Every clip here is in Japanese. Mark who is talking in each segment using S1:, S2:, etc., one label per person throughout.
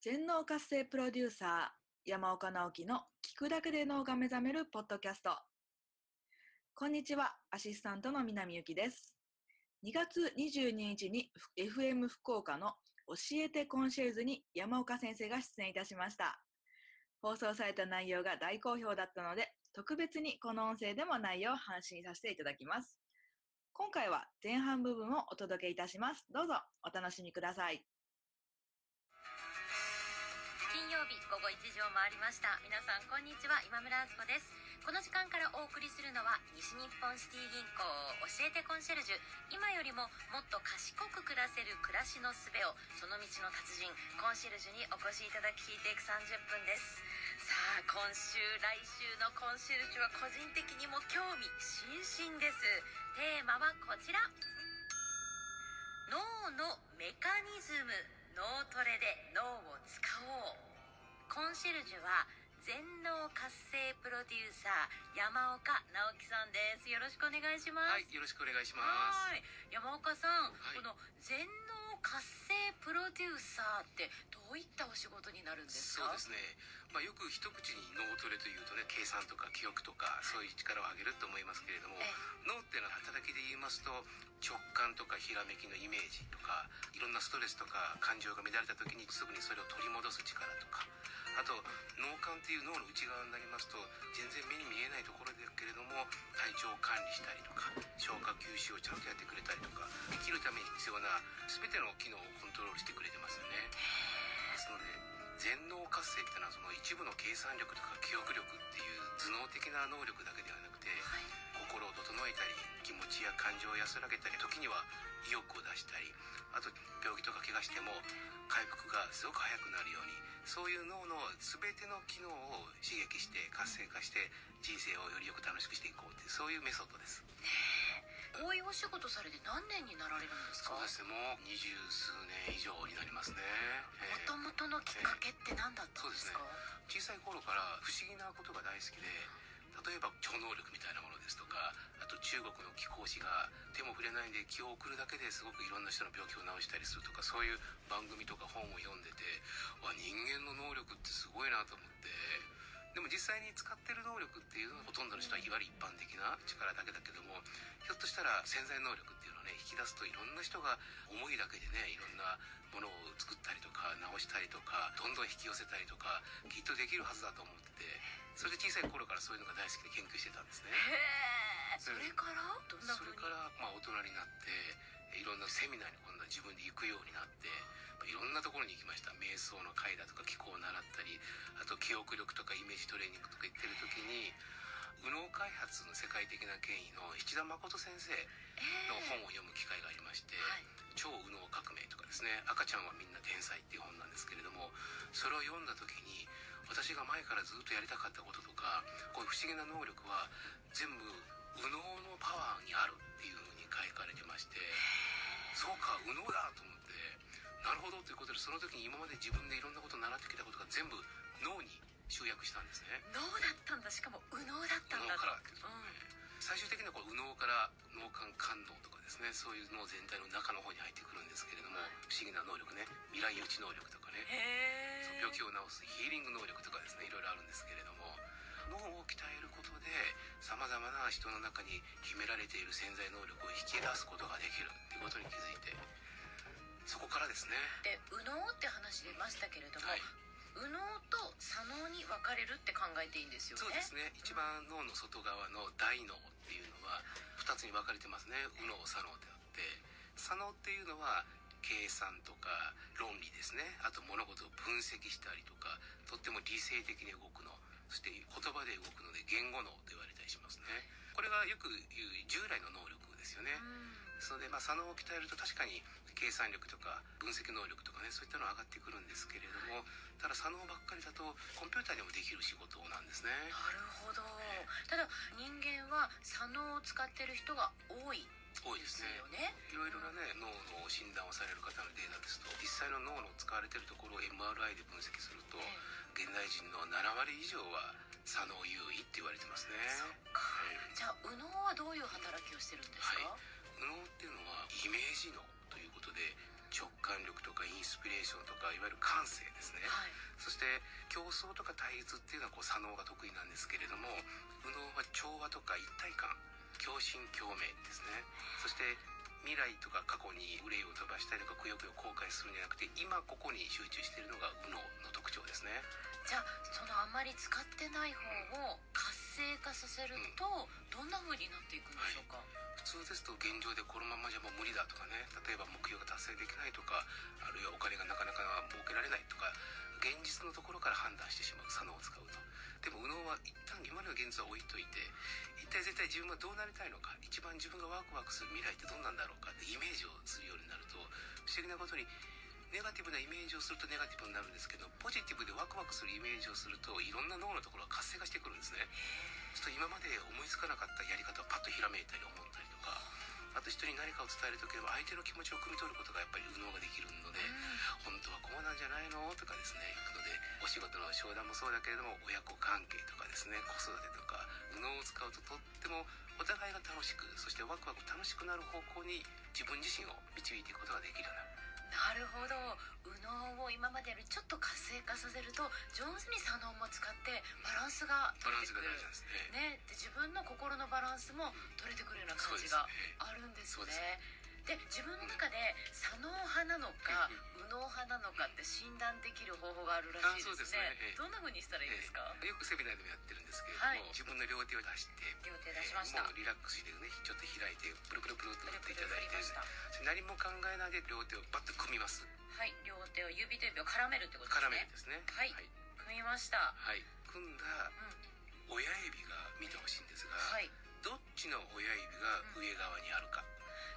S1: 全脳活性プロデューサー、山岡直樹の聞くだけで脳が目覚めるポッドキャスト。こんにちは、アシスタントの南ゆきです。2月22日に FM 福岡の教えてコンシェルジュに山岡先生が出演いたしました。放送された内容が大好評だったので、特別にこの音声でも内容を配信させていただきます。今回は前半部分をお届けいたします。どうぞお楽しみください。
S2: 曜日午後1時を回りました。皆さんこんにちは。今村敦子です。この時間からお送りするのは西日本シティ銀行教えてコンシェルジュ。今よりももっと賢く暮らせる暮らしのすべをその道の達人コンシェルジュにお越しいただき聞いていく30分です。さあ今週来週のコンシェルジュは個人的にも興味津々です。テーマはこちら。脳のメカニズム脳トレで脳を使おう。コンシェルジュは全脳活性プロデューサー山岡直樹さんです。よろしくお願いします。
S3: はい、よろしくお願いします。
S2: はい。山岡さん、
S3: はい。
S2: この全脳活性プロデューサーってどういったお仕事になるんですか？
S3: そうですね。まあよく一口に脳トレというとね、計算とか記憶とかそういう力を上げると思いますけれども
S2: え、
S3: 脳っていうのは働きで言いますと直感とかひらめきのイメージとか、いろんなストレスとか感情が乱れた時にすぐにそれを取り戻す力とか、あと脳幹っていう脳の内側になりますと全然目に見えないところですけれども体調を管理したりとか消化吸収をちゃんとやってくれたりとか生きるために必要な全ての機能をコントロールしてくれてますよね。ですので全脳活性っていうのはその一部の計算力とか記憶力っていう頭脳的な能力だけではなくて
S2: はい。
S3: 心を整えたり気持ちや感情を安らげたり時には意欲を出したりあと病気とか怪我しても回復がすごく早くなるようにそういう脳の全ての機能を刺激して活性化して人生をよりよく楽しくしていこうっていうそういうメソッドです。
S2: こういうお仕事されて何年になられるんですか？
S3: そうですね。もう二十数年以上になりますね、ええ。
S2: もともとのきっかけって何だったんですか、
S3: 小さい頃から不思議なことが大好きで例えば超能力みたいなものですとかあと中国の気候士が手も触れないんで気を送るだけですごくいろんな人の病気を治したりするとかそういう番組とか本を読んでてわ人間の能力ってすごいなと思って。でも実際に使ってる能力っていうのはほとんどの人はいわゆる一般的な力だけだけどもひょっとしたら潜在能力っていうのをね引き出すといろんな人が思いだけでねいろんなものを作ったりとか直したりとかどんどん引き寄せたりとかきっとできるはずだと思ってて。それで小さい頃からそういうのが大好きで研究してたんですね。
S2: へえそれから？どんな
S3: それからまあ大人になっていろんなセミナーに今度は自分で行くようになっていろんなところに行きました。瞑想の会だとか気候を習ったりあと記憶力とかイメージトレーニングとか行ってる時に右脳開発の世界的な権威の七田誠先生の本を読む機会がありまして
S2: はい「
S3: 超右脳革命」とかですね「赤ちゃんはみんな天才」っていう本なんですけれどもそれを読んだ時に私が前からずっとやりたかったこととかこういう不思議な能力は全部右脳のパワーにあるっていうふうに書かれてましてそうか右脳だと思ってなるほどということでその時に今まで自分でいろんなことを習ってきたことが全部脳に集約したんですね。
S2: 脳だったんだしかも右脳だったん
S3: 右
S2: だ
S3: 脳からっていう最終的にはこう右脳から脳幹官能とかですねそういう脳全体の中の方に入ってくるんですけれども不思議な能力ね未来予知能力とかねそう病気を治すヒーリング能力とかですねいろいろあるんですけれども脳を鍛えることでさまざまな人の中に秘められている潜在能力を引き出すことができるっていうことに気づいてそこからですね。
S2: で右脳って話出ましたけれども、
S3: はい
S2: 右脳と左脳に分かれるって考えていいんですよね。
S3: そうですね。一番脳の外側の大脳っていうのは2つに分かれてますね。右脳左脳ってあって左脳っていうのは計算とか論理ですね。あと物事を分析したりとかとっても理性的に動くのそして言葉で動くので言語脳と言われたりしますね。これがよく言う従来の能力ですよね、ですので、まあ、左脳を鍛えると確かに計算力とか分析能力とかねそういったのは上がってくるんですけれどもただ左脳ばっかりだとコンピューターでもできる仕事なんですね。
S2: なるほど。ただ人間は左脳を使ってる人が多いで
S3: 多いですね。
S2: すよね
S3: いろいろなね脳の診断をされる方のデータですと実際の脳の使われてるところを MRI で分析すると現代人の7割以上は左脳優位って言われてますね。
S2: か。
S3: はい
S2: じゃあ右脳はどういう働きをしてるんですか、
S3: はい右脳っていうのはイメージ脳ということで直感力とかインスピレーションとかいわゆる感性ですね、
S2: はい。
S3: そして競争とか対立っていうのはこう左脳が得意なんですけれども右脳は調和とか一体感共振共鳴ですね。そして未来とか過去に憂いを飛ばしたりとかくよくよ後悔するんじゃなくて今ここに集中しているのが右脳の特徴ですね。
S2: じゃあそのあまり使ってない方を活性化させるとどんな風になっていくんでしょうか、
S3: 普通ですと現状でこのままじゃもう無理だとかね例えば目標が達成できないとかあるいはお金がなかなか儲けられないとか現実のところから判断してしまう左脳を使うと。でも右脳は一旦今の現実は置いといて一体絶対自分がどうなりたいのか一番自分がワクワクする未来ってどんなんだろうかってイメージをするようになると不思議なことにネガティブなイメージをするとネガティブになるんですけどポジティブでワクワクするイメージをするといろんな脳のところが活性化してくるんですね。そうすると今まで思いつかなかったやり方をパッとひらめいたり思ったりとかあと人に何かを伝える時は相手の気持ちを汲み取ることがやっぱり右脳ができるので本当はこうなんじゃないの？とかですね行くのでお仕事の商談もそうだけれども親子関係とかですね子育てとか右脳を使うととってもお互いが楽しくそしてワクワク楽しくなる方向に自分自身を導いていくことができるような
S2: なるほど。右脳を今までよりちょっと活性化させると上手に左脳も使ってバランスが取れてくる。
S3: ね。
S2: ねで自分の心のバランスも取れてくるような感じがあるんですね
S3: で
S2: 自分の中で左脳派なのか右脳派なのかって診断できる方法があるらしいですね。
S3: ね。ええ。
S2: どんな風にしたらいいですか、
S3: ええ。よくセミナーでもやってるんですけれども、
S2: はい。
S3: 自分の両手を出して
S2: 両手出しました。
S3: えーもうリラックスしてねちょっと開いてプルプルプルっと振っていただいて何も考えないで両手をバッと組みます
S2: はい両手を指と指を絡めるってことです
S3: 絡め
S2: ね
S3: るんですね
S2: はい
S3: はい、
S2: 組みました
S3: はい組んだ
S2: うん
S3: 親指が見てほしいんですが、
S2: はい
S3: どっちの親指が上側にあるか、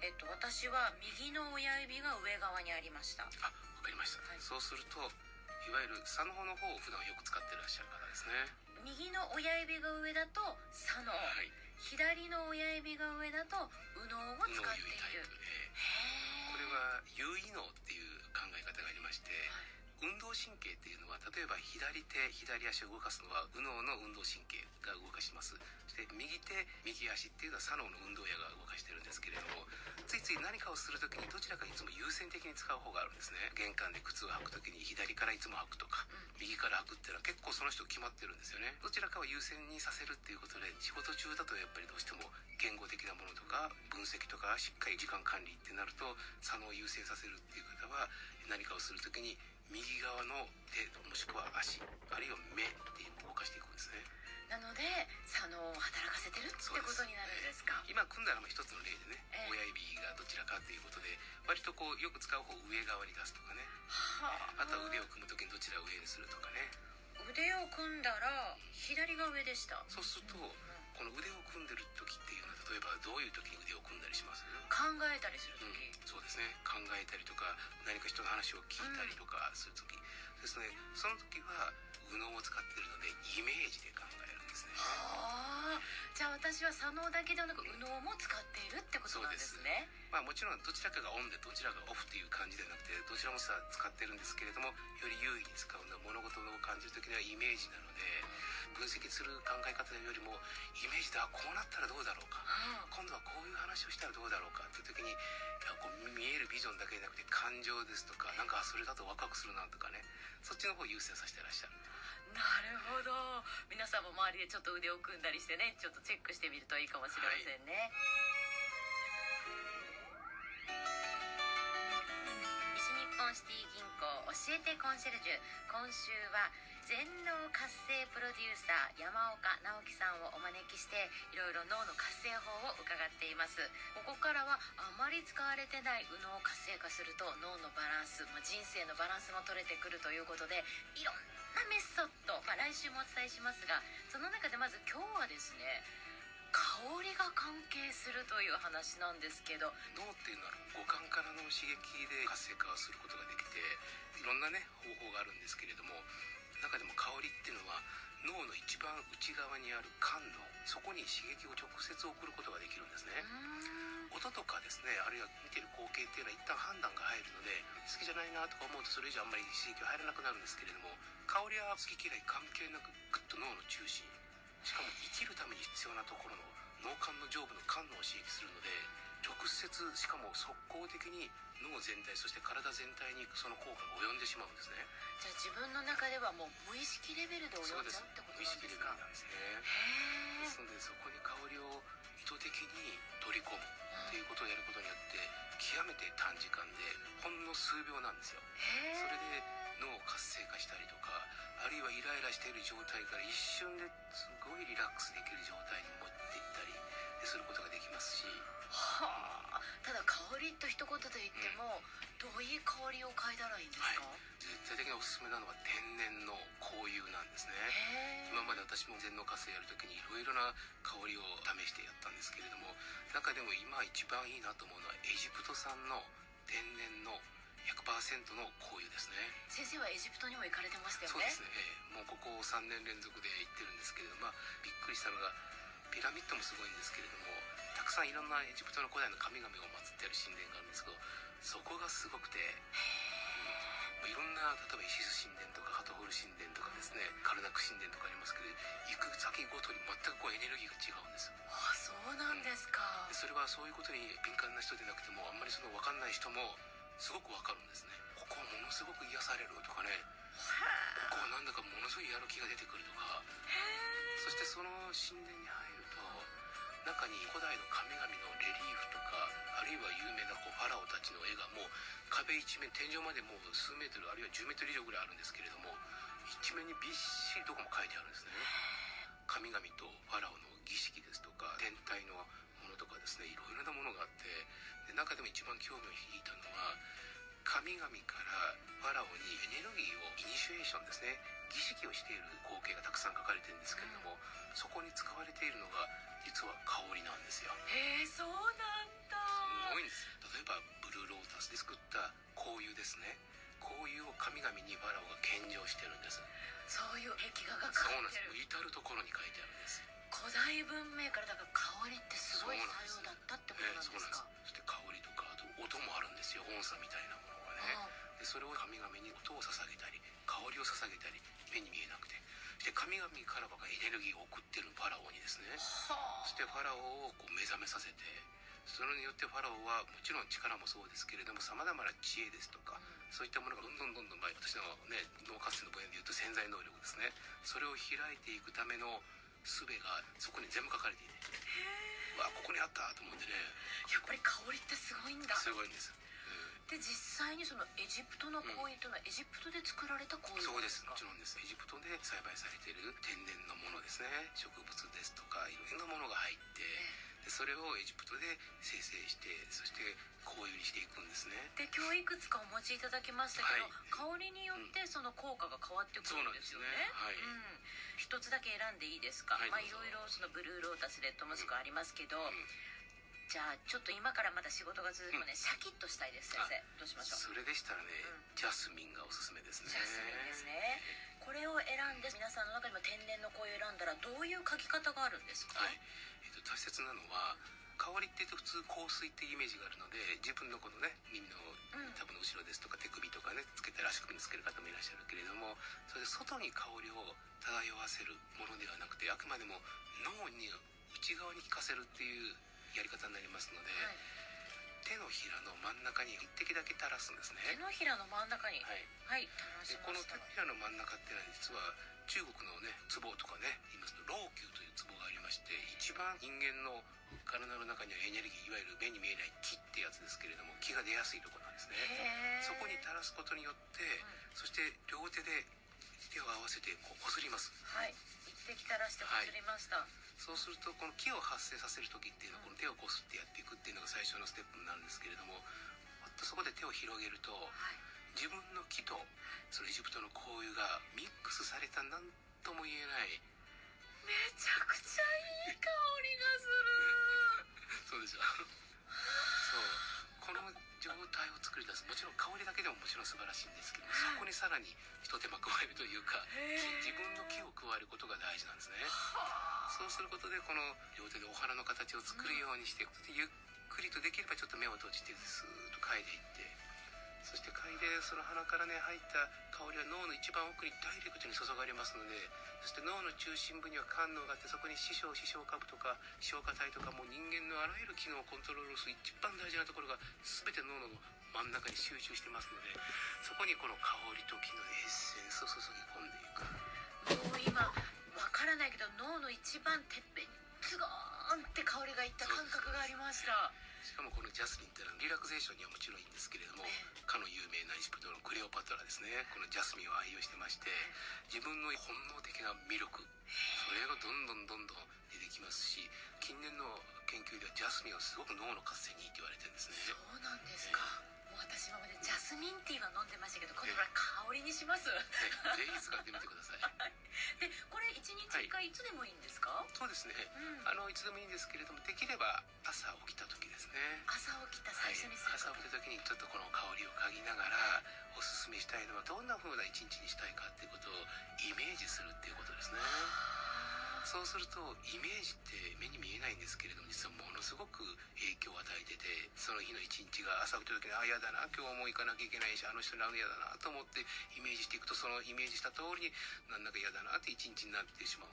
S2: えっと私は右の親指が上側にありました。
S3: あわかりました、
S2: はい。
S3: そうするといわゆる左脳の方を普段よく使ってらっしゃる方ですね。
S2: 右の親指が上だと左脳、
S3: はい。
S2: 左の親指が上だと右脳を使
S3: 脳
S2: ってい
S3: 指タイ
S2: る
S3: プ、え
S2: へ
S3: ー。これは有意脳っていう考え方がありまして、運動神経っていうのは例えば左手左足を動かすのは右脳の運動神経が動かします。そして右手右足っていうのは左脳の運動野が動かしてるんですけれどもついつい何かをするときにどちらかいつも優先的に使う方があるんですね。玄関で靴を履くときに左からいつも履くとか右から履くっていうのは結構その人決まってるんですよね。どちらかを優先にさせるっていうことで仕事中だとやっぱりどうしても言語的なものとか分析とかしっかり時間管理ってなると左脳を優先させるっていう方は何かをするときに右側の手もしくは足あるいは目っていうのを動かしていくんですね。
S2: なので左脳を働かせてるってことになるんですか？
S3: 今組んだのも一つの例でね、
S2: ええ。
S3: 親指がどちらかということで割とこうよく使う方を上側に出すとかね。
S2: は
S3: あ。とは腕を組む時にどちらを上にするとかね。
S2: 腕を組んだら左が上でした。
S3: そうするとこの腕を組んでる時っていう例えばどういう時に腕を組んだりします？
S2: 考えたりする
S3: うん
S2: 時、、
S3: そうですね。考えたりとか何か人の話を聞いたりとかする時。ですね。その時は右脳を使ってるのでイメージで考えるんですね。
S2: はあじゃあ私は左脳だけではなく右脳も使っているってことなんですね。
S3: まあもちろんどちらかがオンでどちらがオフっていう感じではなくてどちらもさ使ってるんですけれどもより優位に使うのは物事を感じる時にはイメージなので分析する考え方よりもイメージではこうなったらどうだろうか。
S2: うん。
S3: 今度はこういう話をしたらどうだろうか。っていう時にこう見えるビジョンだけじゃなくて感情ですとかなんかあそれだとワクワクするなとかね。そっちの方を優先させてらっしゃる
S2: なるほど。皆さんも周りでちょっと腕を組んだりしてねちょっとチェックしてみるといいかもしれませんね、西日本シティ銀行教えてコンシェルジュ。今週は全脳活性プロデューサー山岡直樹さんをお招きしていろいろ脳の活性法を伺っています。ここからはあまり使われてない右脳を活性化すると脳のバランス、まあ、人生のバランスも取れてくるということでいろんなメソッド、まあ、来週もお伝えしますがその中でまず今日はですね香りが関係するという話なんですけど。
S3: 脳っていうのは五感からの刺激で活性化をすることができていろんなね方法があるんですけれども中でも香りっていうのは脳の一番内側にある感脳そこに刺激を直接送ることができるんですね。音とかですねあるいは見てる光景っていうのは一旦判断が入るので好きじゃないなとか思うとそれ以上あんまり刺激が入らなくなるんですけれども香りは好き嫌い関係なくグッと脳の中心しかも生きるために必要なところの脳幹の上部の感脳を刺激するので直直接しかも速攻的に脳全体そして体全体にその効果が及んでしまうんですね。
S2: じゃあ自分の中ではもう無意識レベルで及んじゃうってこと
S3: 無意識レベル
S2: なんですか
S3: なんですねですのでそこに香りを意図的に取り込むっていうことをやることによって極めて短時間でほんの数秒なんですよ。それで脳を活性化したりとかあるいはイライラしている状態から一瞬ですごいリラックスできる状態に持っていすることができますし。
S2: はあ。ただ香りと一言で言っても、どういう香りを嗅いだらいいんですか、
S3: 絶対的におすすめなのは天然の香油なんですね。今まで私も全農活性やるときにいろいろな香りを試してやったんですけれども中でも今一番いいなと思うのはエジプト産の天然の100%の香油ですね。
S2: 先生はエジプトにも行かれてましたよね。
S3: そうですね、ええ。もうここ3年連続で行ってるんですけれども、まあ、びっくりしたのがピラミッドもすごいんですけれどもたくさんいろんなエジプトの古代の神々を祀ってある神殿があるんですけどそこがすごくて、うんいろんな例えば石須神殿とかハトホル神殿とかですねカルナク神殿とかありますけど行く先ごとに全くこうエネルギーが違うんです
S2: あそうなんですか、
S3: でそれはそういうことに敏感な人でなくてもあんまりその分かんない人もすごく分かるんですね。ここはものすごく癒されるとかね。ここはなんだかものすごいやる気が出てくるとか。そしてその神殿に入中に古代の神々のレリーフとかあるいは有名なこうファラオたちの絵がもう壁一面天井までもう数メートルあるいは10メートル以上ぐらいあるんですけれども一面にびっしりどこも書いてあるんですね。神々とファラオの儀式ですとか天体のものとかですねいろいろなものがあってで中でも一番興味を引いたのは神々からファラオにエネルギーをイニシエーションですね。儀式をしている光景がたくさん書かれてるんですけれども、そこに使われているのが実は香りなんですよ。
S2: へえそうなんだ。
S3: すごいんです例えばブルーロータスで作った香油ですね。香油を神々にファラオが献上してるんです。
S2: そういう壁画が
S3: そうなん
S2: 描いてる
S3: です。至る所に書いてあるんです。
S2: 古代文明からだから香りってすごい作用だったってこと
S3: え
S2: なんで
S3: えそうなんです。そ
S2: すか、
S3: して香りとかあと音もあるんですよ。音叉みたいなものがね。でそれを神々に音を捧げたり香りを捧げたり目に見えなくて。で神々からばかりエネルギーを送ってるファラオにですね。
S2: は
S3: そしてファラオをこう目覚めさせて。それによってファラオはもちろん力もそうですけれどもさまざまな知恵ですとかそういったものがどんどんどんどん、まあ、私のね脳活性の分野でいうと潜在能力ですね。それを開いていくための術がそこに全部書かれていて。わあここにあったと思ってね。
S2: やっぱり香りってすごいんだ。
S3: すごいんです、
S2: で実際にそのエジプトの香油というのはエジプトで作られた香油
S3: そうです。
S2: か
S3: もちろんです。エジプトで栽培されている天然のものですね。植物ですとかいろんなものが入ってでそれをエジプトで生成してそして香油にしていくんですね。
S2: で今日いくつかお持ちいただきましたけど、
S3: はい。
S2: 香りによってその効果が変わってくるんですよね。
S3: そうなんね。はい。
S2: うん。一つだけ選んでいいですか、
S3: はい
S2: まあいろいろそのブルーロータスレッドモスクありますけど、
S3: ん
S2: じゃあちょっと今からまた仕事が続くので、シャキッとしたいです先生。どうしましょう？
S3: それでしたらね、
S2: うん。
S3: ジャスミンがおすすめですね。
S2: ジャスミンですね。これを選んで皆さんの中にも天然の香油を選んだらどういう書き方があるんですか、
S3: はい、えー、と大切なのは香りっていうと普通香水っていうイメージがあるので自分のこのね耳の
S2: うん。
S3: 多分の後ろですとか手首とかねつけて足首につける方もいらっしゃるけれどもそれで外に香りを漂わせるものではなくてあくまでも脳に内側に効かせるっていうやり方になりますので、
S2: はい。
S3: 手のひらの真ん中に一滴だけ垂らすんですね。
S2: 手のひらの真ん中に。
S3: はい。
S2: はい垂らし
S3: でこの手のひらの真ん中っていうのは実は中国のねツボとかね言いますと老朽というツボがありまして一番人間の体の中にはエネルギーいわゆる目に見えない気ってやつですけれども気が出やすいところなんですね。そこに垂らすことによってそして両手で手を合わせてこうこすります。
S2: はい。一滴垂らしてこすりました、
S3: そうするとこの気を発生させる時っていうのはこの手をこすってやっていくっていうのが最初のステップになるんですけれどもまたそこで手を広げると
S2: はい。
S3: 自分の木とそのエジプトの香油がミックスされた何とも言えない
S2: めちゃくちゃいい香りがする。
S3: そうでしょ。そう状態を作り出す。もちろん香りだけでももちろん素晴らしいんですけどそこにさらに一手間加えるというか自分の木を加えることが大事なんですね。
S2: は
S3: そうすることでこの両手でお花の形を作るようにして、ゆっくりとできればちょっと目を閉じてスーッと嗅いでいってそして嗅いでその鼻からね入った香りは脳の一番奥にダイレクトに注がれますのでそして脳の中心部には肝脳があってそこに視床視床下部とか消化体とかもう人間のあらゆる機能をコントロールする一番大事なところが全て脳の真ん中に集中してますのでそこにこの香りと木のエッセンスを注ぎ込んでいく。
S2: もう今わからないけど脳の一番てっぺんにズゴーンって香りがいった感覚がありました。
S3: しかもこのジャスミンっていうのはリラクゼーションにはもちろんいいんですけれどもかの有名なエジプトのクレオパトラですね。このジャスミンを愛用してまして自分の本能的な魅力それがどんどんどんどん出てきますし近年の研究ではジャスミンはすごく脳の活性にいいって言われてるんですね。
S2: そうなんですか。もう私今までジャスミンティーは飲んでましたけど今度は香りにします。
S3: はいぜひ使ってみてください。
S2: でこれ1日1回いつでもいいんですか、
S3: そうですね。
S2: うん。
S3: あのいつでもいいんですけれどもできれば朝起きた時ですね。
S2: 朝起きた最初にする
S3: 朝起きた時にちょっとこの香りを嗅ぎながらおすすめしたいのはどんな風な一日にしたいかっていうことをイメージするっていうことですね。そうするとイメージって目に見えないんですけれども実はものすごく影響を与えててその日の一日が朝起きた時にああ嫌だな今日も行かなきゃいけないしあの人に会うの嫌だなと思ってイメージしていくとそのイメージした通りになんだか嫌だなって一日になってしまう。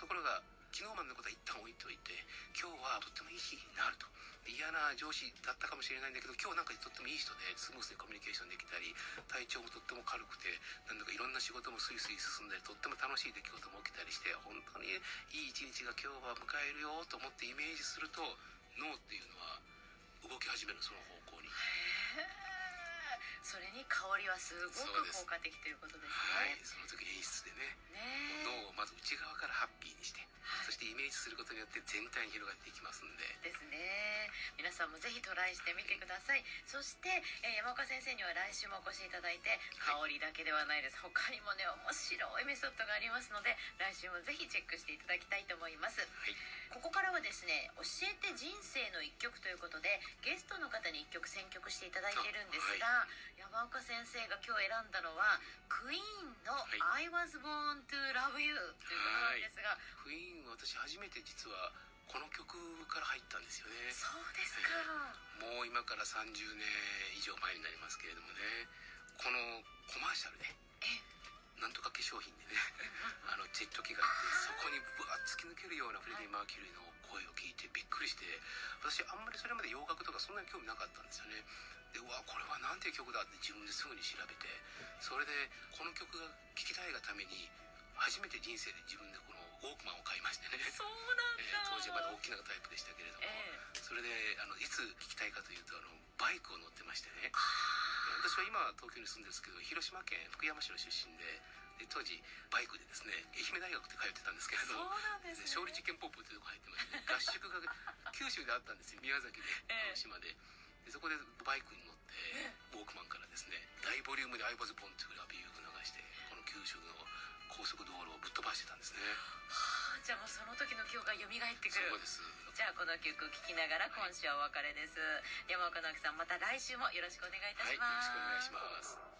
S3: ところが昨日までのことは一旦置いといて今日はとってもいい日になると。嫌な上司だったかもしれないんだけど今日なんかとってもいい人でスムースにコミュニケーションできたり体調もとっても軽くてなんだかいろんな仕事もスイスイ進んだりとっても楽しい出来事も起きたりして本当にいい一日が今日は迎えるよと思ってイメージすると脳っていうのは動き始めるその方向に。
S2: それに香りはすごく効果的ということです
S3: はい。
S2: ね
S3: その時演出でね。
S2: ね
S3: 脳をまず内側
S2: はい
S3: そしてイメージすることによって全体に広がっていきますんで。
S2: ですね。皆さんもぜひトライしてみてください。そして、えー山岡先生には来週もお越しいただいて香りだけではないです。他にもね面白いメソッドがありますので来週もぜひチェックしていただきたいと思います。
S3: はい。
S2: ここからはですね教えて人生の一曲ということでゲストの方に一曲選曲していただいているんですが、山岡先生が今日選んだのはクイーンの
S3: は「
S2: I was born to love you」ということなんですが、
S3: クイーンは私初めて実はこの曲から入ったんですよね。
S2: そうですか、
S3: もう今から30年以上前になりますけれどもね。このコマーシャルね。なんとか化粧品でね。あのジェット機があってそこにぶわっ突き抜けるようなフレディ・マーキュリーの声を聞いてびっくりして私あんまりそれまで洋楽とかそんなに興味なかったんですよね。でうわこれはなんていう曲だって自分ですぐに調べてそれでこの曲が聴きたいがために初めて人生で自分でォークマンを買いましてね。
S2: そうなん
S3: え
S2: だ、
S3: ー当時はまだ大きなタイプでしたけれども、
S2: え
S3: それであのいつ聞きたいかというとあのバイクを乗ってましてね。
S2: あ
S3: 私は今東京に住んでるんですけど広島県福山市の出身でで当時バイクでですね愛媛大学って通ってたんですけれど
S2: そうなんですね。
S3: で勝利実験ポップっていうとこ入ってまして、合宿が九州であったんですよ宮崎で
S2: ええ。
S3: 鹿児島で。でそこでバイクに乗ってウォークマンからですね大ボリュームで「アイバズ・ボン・トゥ・ラビュー」を流してこの九州の高速道路をぶっ飛ばしてたんですね。
S2: はあじゃあもうその時の記憶が蘇ってくる。
S3: そうです。
S2: じゃあこの曲聴きながら今週はお別れです。山岡直樹さんまた来週もよろしくお願いいた
S3: はいよろ
S2: します、
S3: しくお願いします